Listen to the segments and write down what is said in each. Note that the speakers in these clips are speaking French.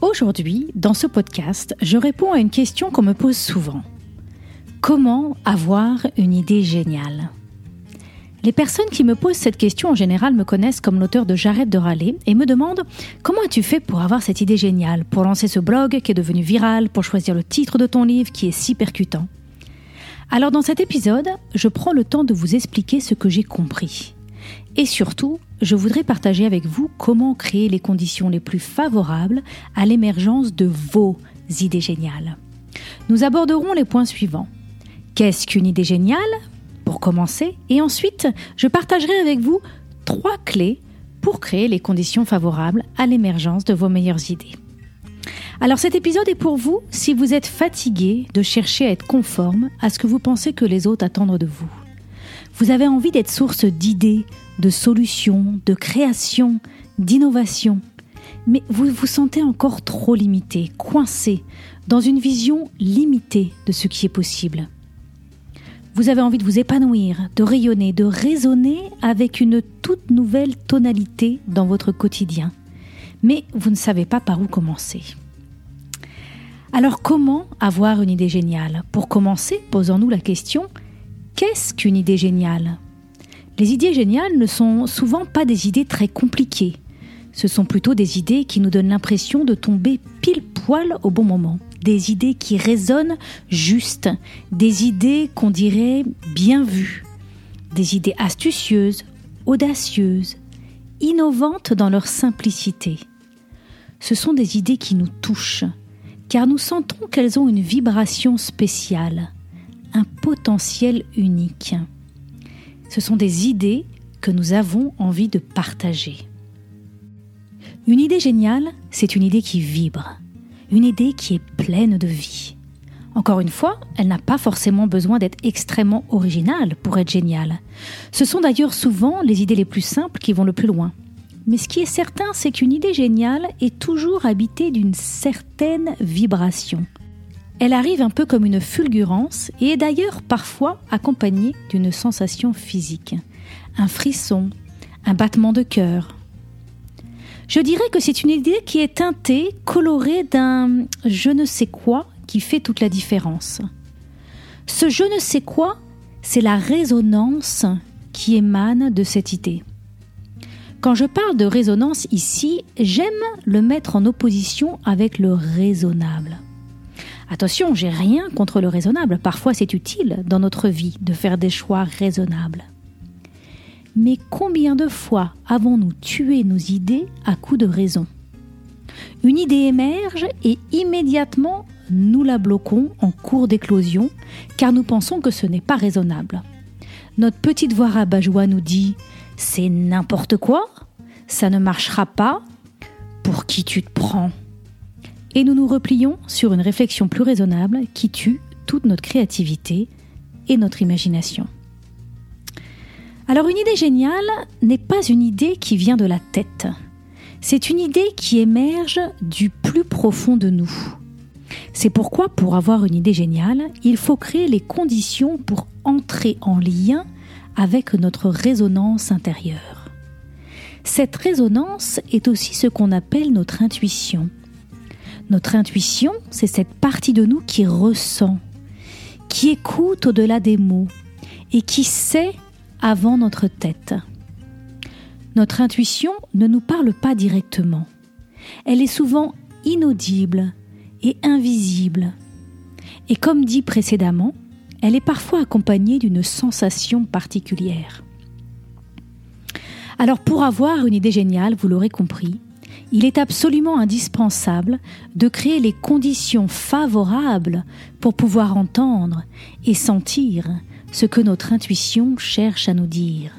Aujourd'hui, dans ce podcast, je réponds à une question qu'on me pose souvent. Comment avoir une idée géniale? Les personnes qui me posent cette question en général me connaissent comme l'auteur de J'arrête de râler et me demandent comment as-tu fait pour avoir cette idée géniale, pour lancer ce blog qui est devenu viral, pour choisir le titre de ton livre qui est si percutant? Alors dans cet épisode, je prends le temps de vous expliquer ce que j'ai compris. Et surtout, je voudrais partager avec vous comment créer les conditions les plus favorables à l'émergence de vos idées géniales. Nous aborderons les points suivants. Qu'est-ce qu'une idée géniale? Pour commencer, et ensuite, je partagerai avec vous trois clés pour créer les conditions favorables à l'émergence de vos meilleures idées. Alors cet épisode est pour vous si vous êtes fatigué de chercher à être conforme à ce que vous pensez que les autres attendent de vous. Vous avez envie d'être source d'idées, de solutions, de création, d'innovation. Mais vous vous sentez encore trop limité, coincé, dans une vision limitée de ce qui est possible. Vous avez envie de vous épanouir, de rayonner, de résonner avec une toute nouvelle tonalité dans votre quotidien. Mais vous ne savez pas par où commencer. Alors comment avoir une idée géniale? Pour commencer, posons-nous la question, qu'est-ce qu'une idée géniale? Les idées géniales ne sont souvent pas des idées très compliquées. Ce sont plutôt des idées qui nous donnent l'impression de tomber pile poil au bon moment. Des idées qui résonnent juste. Des idées qu'on dirait bien vues. Des idées astucieuses, audacieuses, innovantes dans leur simplicité. Ce sont des idées qui nous touchent, car nous sentons qu'elles ont une vibration spéciale, un potentiel unique ce sont des idées que nous avons envie de partager. Une idée géniale, c'est une idée qui vibre, une idée qui est pleine de vie. Encore une fois, elle n'a pas forcément besoin d'être extrêmement originale pour être géniale. Ce sont d'ailleurs souvent les idées les plus simples qui vont le plus loin. Mais ce qui est certain, c'est qu'une idée géniale est toujours habitée d'une certaine vibration, elle arrive un peu comme une fulgurance et est d'ailleurs parfois accompagnée d'une sensation physique, un frisson, un battement de cœur. Je dirais que c'est une idée qui est teintée, colorée d'un je ne sais quoi qui fait toute la différence. Ce je ne sais quoi, c'est la résonance qui émane de cette idée. Quand je parle de résonance ici, j'aime le mettre en opposition avec le raisonnable. Attention, j'ai rien contre le raisonnable. Parfois, c'est utile dans notre vie de faire des choix raisonnables. Mais combien de fois avons-nous tué nos idées à coup de raison? Une idée émerge et immédiatement nous la bloquons en cours d'éclosion car nous pensons que ce n'est pas raisonnable. Notre petite voix rabat-joie nous dit C'est n'importe quoi, ça ne marchera pas, pour qui tu te prends? Et nous nous replions sur une réflexion plus raisonnable qui tue toute notre créativité et notre imagination. Alors une idée géniale n'est pas une idée qui vient de la tête, c'est une idée qui émerge du plus profond de nous. C'est pourquoi pour avoir une idée géniale, il faut créer les conditions pour entrer en lien avec notre résonance intérieure. Cette résonance est aussi ce qu'on appelle notre intuition, notre intuition, c'est cette partie de nous qui ressent, qui écoute au-delà des mots et qui sait avant notre tête. Notre intuition ne nous parle pas directement. Elle est souvent inaudible et invisible. Et comme dit précédemment, elle est parfois accompagnée d'une sensation particulière. Alors pour avoir une idée géniale, vous l'aurez compris, il est absolument indispensable de créer les conditions favorables pour pouvoir entendre et sentir ce que notre intuition cherche à nous dire.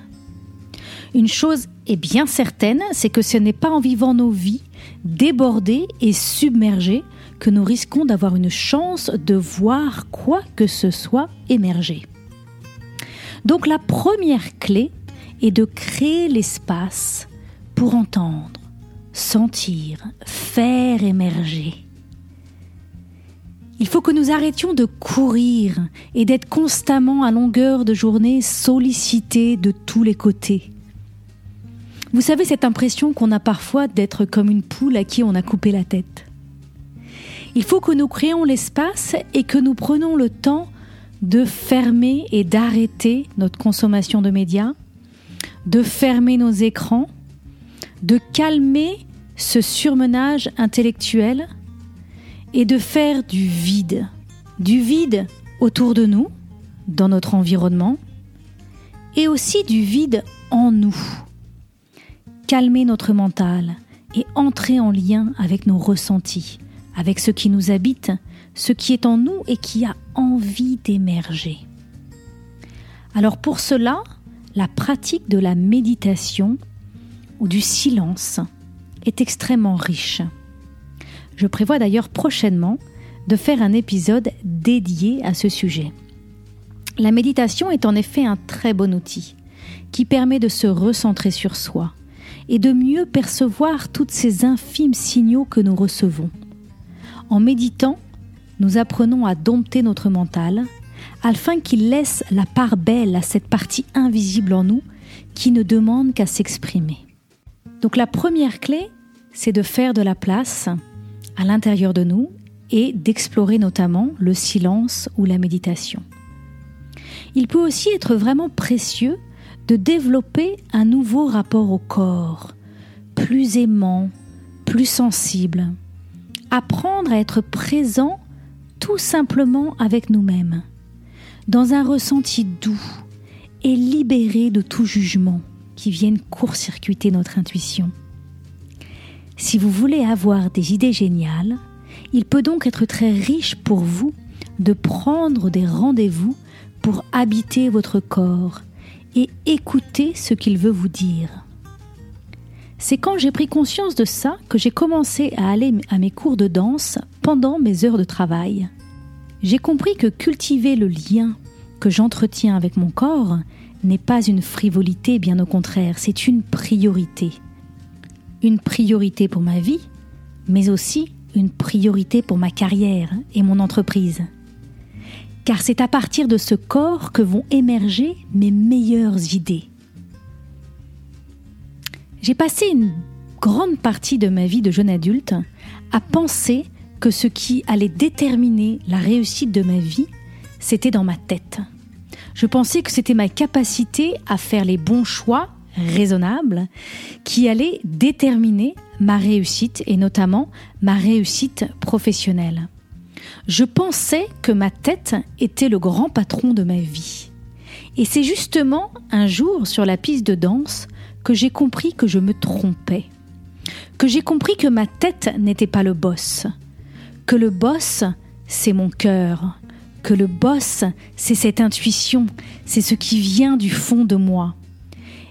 Une chose est bien certaine, c'est que ce n'est pas en vivant nos vies débordés et submergés que nous risquons d'avoir une chance de voir quoi que ce soit émerger. Donc la première clé est de créer l'espace pour entendre, sentir, faire émerger. Il faut que nous arrêtions de courir et d'être constamment à longueur de journée sollicités de tous les côtés. Vous savez cette impression qu'on a parfois d'être comme une poule à qui on a coupé la tête. Il faut que nous créons l'espace et que nous prenons le temps de fermer et d'arrêter notre consommation de médias, de fermer nos écrans, de calmer ce surmenage intellectuel et de faire du vide. Du vide autour de nous, dans notre environnement, et aussi du vide en nous. Calmer notre mental et entrer en lien avec nos ressentis, avec ce qui nous habite, ce qui est en nous et qui a envie d'émerger. Alors pour cela, la pratique de la méditation ou du silence est extrêmement riche. Je prévois d'ailleurs prochainement de faire un épisode dédié à ce sujet. La méditation est en effet un très bon outil qui permet de se recentrer sur soi et de mieux percevoir toutes ces infimes signaux que nous recevons. En méditant, nous apprenons à dompter notre mental afin qu'il laisse la part belle à cette partie invisible en nous qui ne demande qu'à s'exprimer. Donc la première clé, c'est de faire de la place à l'intérieur de nous et d'explorer notamment le silence ou la méditation. Il peut aussi être vraiment précieux de développer un nouveau rapport au corps, plus aimant, plus sensible. Apprendre à être présent tout simplement avec nous-mêmes, dans un ressenti doux et libéré de tout jugement qui vienne court-circuiter notre intuition. Si vous voulez avoir des idées géniales, il peut donc être très riche pour vous de prendre des rendez-vous pour habiter votre corps et écouter ce qu'il veut vous dire. C'est quand j'ai pris conscience de ça que j'ai commencé à aller à mes cours de danse pendant mes heures de travail. J'ai compris que cultiver le lien que j'entretiens avec mon corps n'est pas une frivolité, bien au contraire, c'est une priorité une priorité pour ma vie, mais aussi une priorité pour ma carrière et mon entreprise. Car c'est à partir de ce corps que vont émerger mes meilleures idées. J'ai passé une grande partie de ma vie de jeune adulte à penser que ce qui allait déterminer la réussite de ma vie, c'était dans ma tête. Je pensais que c'était ma capacité à faire les bons choix raisonnable qui allait déterminer ma réussite et notamment ma réussite professionnelle. Je pensais que ma tête était le grand patron de ma vie. Et c'est justement un jour sur la piste de danse que j'ai compris que je me trompais. Que j'ai compris que ma tête n'était pas le boss. Que le boss, c'est mon cœur. Que le boss, c'est cette intuition, c'est ce qui vient du fond de moi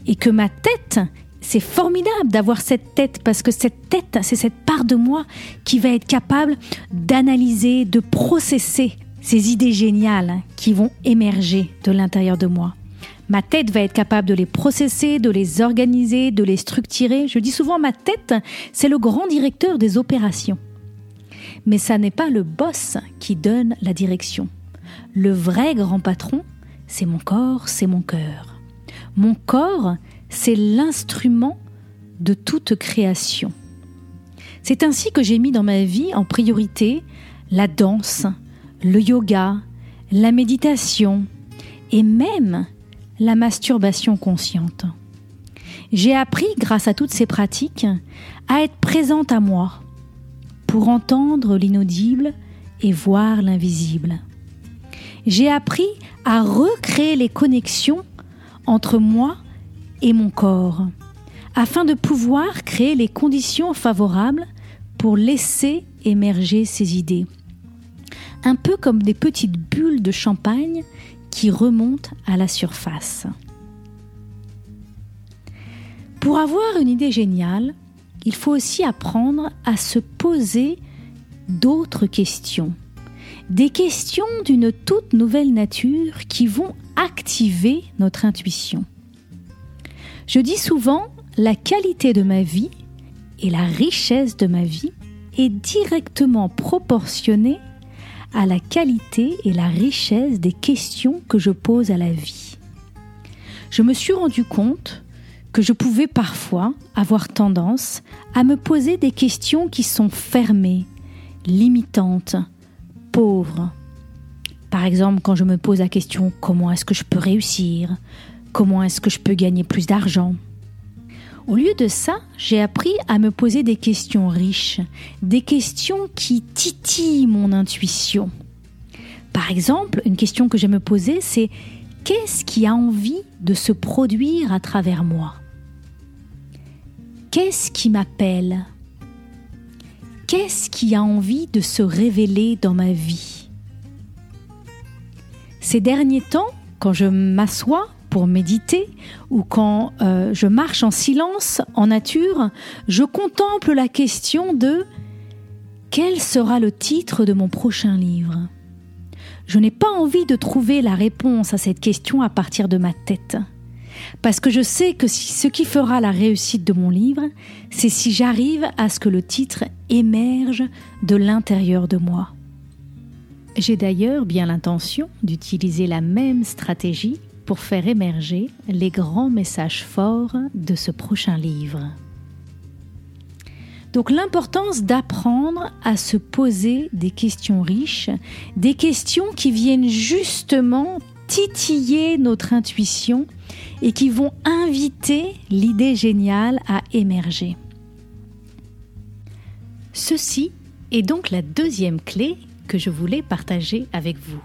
et que ma tête, c'est formidable d'avoir cette tête parce que cette tête, c'est cette part de moi qui va être capable d'analyser, de processer ces idées géniales qui vont émerger de l'intérieur de moi. Ma tête va être capable de les processer, de les organiser, de les structurer. Je dis souvent ma tête, c'est le grand directeur des opérations. Mais ça n'est pas le boss qui donne la direction. Le vrai grand patron, c'est mon corps, c'est mon cœur. Mon corps, c'est l'instrument de toute création. C'est ainsi que j'ai mis dans ma vie en priorité la danse, le yoga, la méditation et même la masturbation consciente. J'ai appris, grâce à toutes ces pratiques, à être présente à moi, pour entendre l'inaudible et voir l'invisible. J'ai appris à recréer les connexions entre moi et mon corps, afin de pouvoir créer les conditions favorables pour laisser émerger ces idées. Un peu comme des petites bulles de champagne qui remontent à la surface. Pour avoir une idée géniale, il faut aussi apprendre à se poser d'autres questions. Des questions d'une toute nouvelle nature qui vont activer notre intuition. Je dis souvent, la qualité de ma vie et la richesse de ma vie est directement proportionnée à la qualité et la richesse des questions que je pose à la vie. Je me suis rendu compte que je pouvais parfois avoir tendance à me poser des questions qui sont fermées, limitantes, Par exemple, quand je me pose la question comment est-ce que je peux réussir? Comment est-ce que je peux gagner plus d'argent? Au lieu de ça, j'ai appris à me poser des questions riches, des questions qui titillent mon intuition. Par exemple, une question que je me poser, c'est qu'est-ce qui a envie de se produire à travers moi? Qu'est-ce qui m'appelle? Qu'est-ce qui a envie de se révéler dans ma vie? Ces derniers temps, quand je m'assois pour méditer ou quand euh, je marche en silence en nature, je contemple la question de quel sera le titre de mon prochain livre? Je n'ai pas envie de trouver la réponse à cette question à partir de ma tête parce que je sais que ce qui fera la réussite de mon livre, c'est si j'arrive à ce que le titre émerge de l'intérieur de moi. J'ai d'ailleurs bien l'intention d'utiliser la même stratégie pour faire émerger les grands messages forts de ce prochain livre. Donc l'importance d'apprendre à se poser des questions riches, des questions qui viennent justement titiller notre intuition et qui vont inviter l'idée géniale à émerger. Ceci est donc la deuxième clé que je voulais partager avec vous.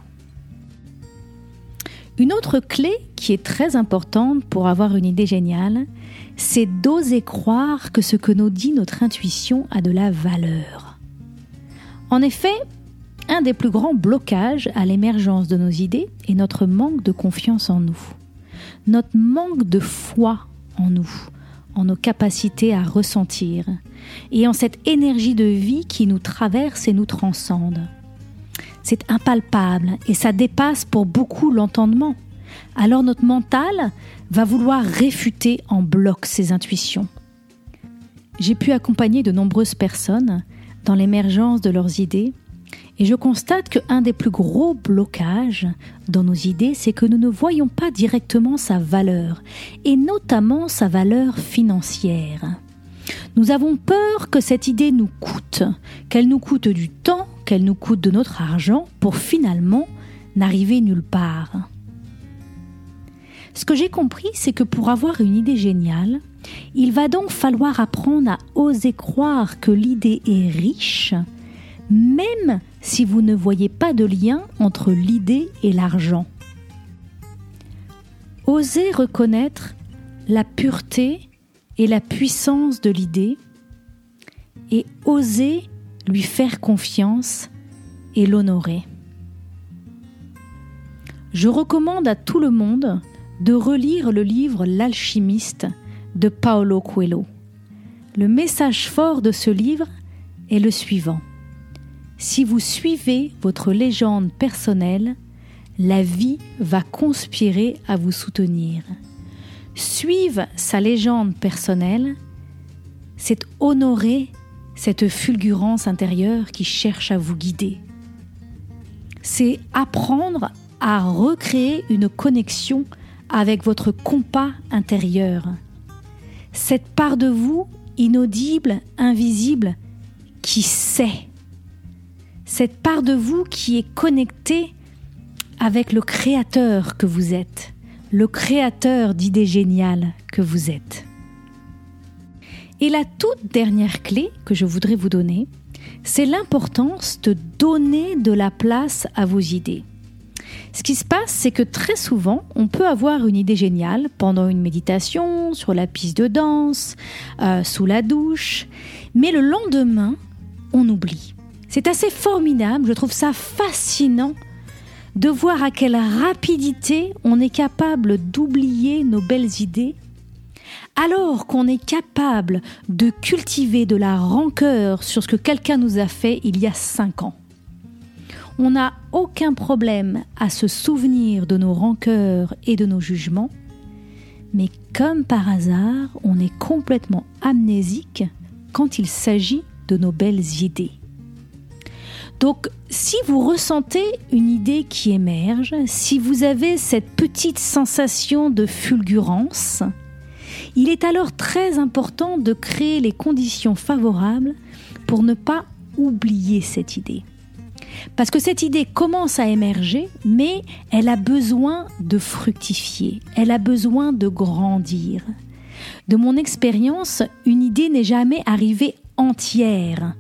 Une autre clé qui est très importante pour avoir une idée géniale, c'est d'oser croire que ce que nous dit notre intuition a de la valeur. En effet, un des plus grands blocages à l'émergence de nos idées est notre manque de confiance en nous notre manque de foi en nous, en nos capacités à ressentir, et en cette énergie de vie qui nous traverse et nous transcende. C'est impalpable et ça dépasse pour beaucoup l'entendement. Alors notre mental va vouloir réfuter en bloc ces intuitions. J'ai pu accompagner de nombreuses personnes dans l'émergence de leurs idées et je constate qu'un des plus gros blocages dans nos idées, c'est que nous ne voyons pas directement sa valeur, et notamment sa valeur financière. Nous avons peur que cette idée nous coûte, qu'elle nous coûte du temps, qu'elle nous coûte de notre argent, pour finalement n'arriver nulle part. Ce que j'ai compris, c'est que pour avoir une idée géniale, il va donc falloir apprendre à oser croire que l'idée est riche, même si vous ne voyez pas de lien entre l'idée et l'argent. Osez reconnaître la pureté et la puissance de l'idée et osez lui faire confiance et l'honorer. Je recommande à tout le monde de relire le livre L'alchimiste de Paolo Coelho. Le message fort de ce livre est le suivant. Si vous suivez votre légende personnelle, la vie va conspirer à vous soutenir. Suivre sa légende personnelle, c'est honorer cette fulgurance intérieure qui cherche à vous guider. C'est apprendre à recréer une connexion avec votre compas intérieur. Cette part de vous, inaudible, invisible, qui sait? Cette part de vous qui est connectée avec le créateur que vous êtes, le créateur d'idées géniales que vous êtes. Et la toute dernière clé que je voudrais vous donner, c'est l'importance de donner de la place à vos idées. Ce qui se passe, c'est que très souvent, on peut avoir une idée géniale pendant une méditation, sur la piste de danse, euh, sous la douche, mais le lendemain, on oublie. C'est assez formidable, je trouve ça fascinant de voir à quelle rapidité on est capable d'oublier nos belles idées, Alors qu'on est capable de cultiver de la rancœur sur ce que quelqu'un nous a fait il y a cinq ans, on n'a aucun problème à se souvenir de nos rancœurs et de nos jugements, mais comme par hasard, on est complètement amnésique quand il s'agit de nos belles idées. Donc, si vous ressentez une idée qui émerge, si vous avez cette petite sensation de fulgurance, il est alors très important de créer les conditions favorables pour ne pas oublier cette idée. Parce que cette idée commence à émerger, mais elle a besoin de fructifier, elle a besoin de grandir. De mon expérience, une idée n'est jamais arrivée entière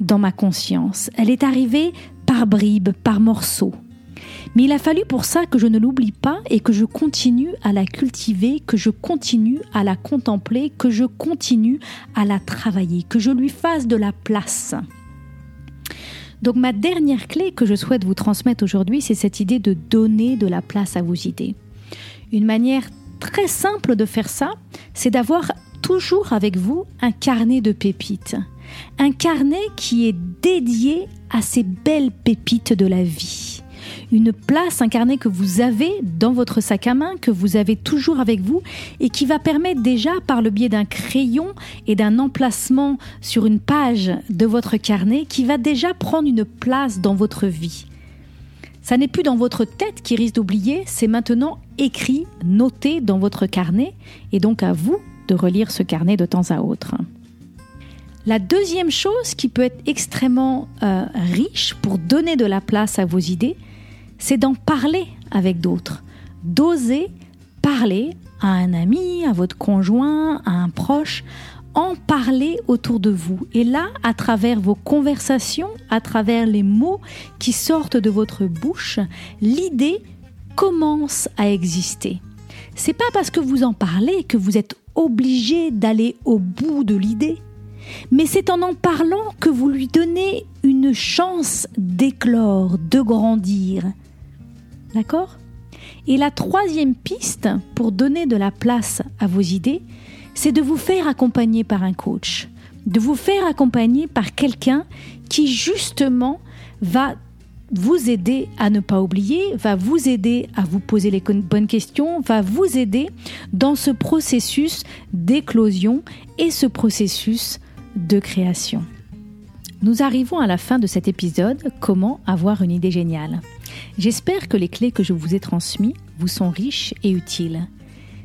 dans ma conscience, elle est arrivée par bribes, par morceaux. Mais il a fallu pour ça que je ne l'oublie pas et que je continue à la cultiver, que je continue à la contempler, que je continue à la travailler, que je lui fasse de la place. Donc ma dernière clé que je souhaite vous transmettre aujourd'hui, c'est cette idée de donner de la place à vos idées. Une manière très simple de faire ça, c'est d'avoir toujours avec vous un carnet de pépites. Un carnet qui est dédié à ces belles pépites de la vie une place, un carnet que vous avez dans votre sac à main, que vous avez toujours avec vous et qui va permettre déjà par le biais d'un crayon et d'un emplacement sur une page de votre carnet qui va déjà prendre une place dans votre vie. Ça n'est plus dans votre tête qui risque d'oublier, c'est maintenant écrit, noté dans votre carnet et donc à vous de relire ce carnet de temps à autre. La deuxième chose qui peut être extrêmement euh, riche pour donner de la place à vos idées, c'est d'en parler avec d'autres, d'oser parler à un ami, à votre conjoint, à un proche, en parler autour de vous. Et là, à travers vos conversations, à travers les mots qui sortent de votre bouche, l'idée commence à exister. C'est pas parce que vous en parlez que vous êtes obligé d'aller au bout de l'idée, mais c'est en en parlant que vous lui donnez une chance d'éclore, de grandir. D'accord? Et la troisième piste pour donner de la place à vos idées, c'est de vous faire accompagner par un coach, de vous faire accompagner par quelqu'un qui justement va vous aider à ne pas oublier, va vous aider à vous poser les bonnes questions, va vous aider dans ce processus d'éclosion et ce processus de création. Nous arrivons à la fin de cet épisode, comment avoir une idée géniale. J'espère que les clés que je vous ai transmises vous sont riches et utiles.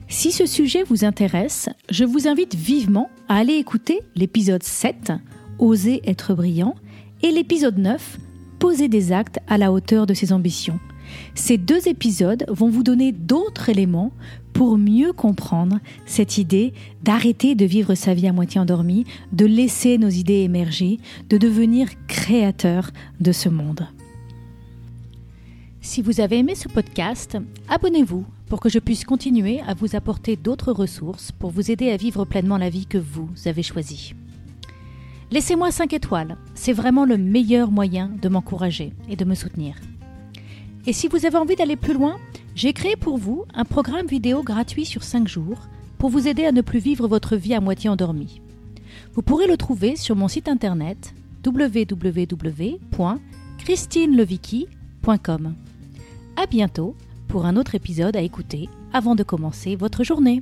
Si ce sujet vous intéresse, je vous invite vivement à aller écouter l'épisode 7, Oser être brillant, et l'épisode 9, Poser des actes à la hauteur de ses ambitions. Ces deux épisodes vont vous donner d'autres éléments pour mieux comprendre cette idée d'arrêter de vivre sa vie à moitié endormie, de laisser nos idées émerger, de devenir créateur de ce monde. Si vous avez aimé ce podcast, abonnez-vous pour que je puisse continuer à vous apporter d'autres ressources pour vous aider à vivre pleinement la vie que vous avez choisie. Laissez-moi 5 étoiles, c'est vraiment le meilleur moyen de m'encourager et de me soutenir. Et si vous avez envie d'aller plus loin, j'ai créé pour vous un programme vidéo gratuit sur 5 jours pour vous aider à ne plus vivre votre vie à moitié endormie. Vous pourrez le trouver sur mon site internet www.christinelevicky.com. À bientôt pour un autre épisode à écouter avant de commencer votre journée.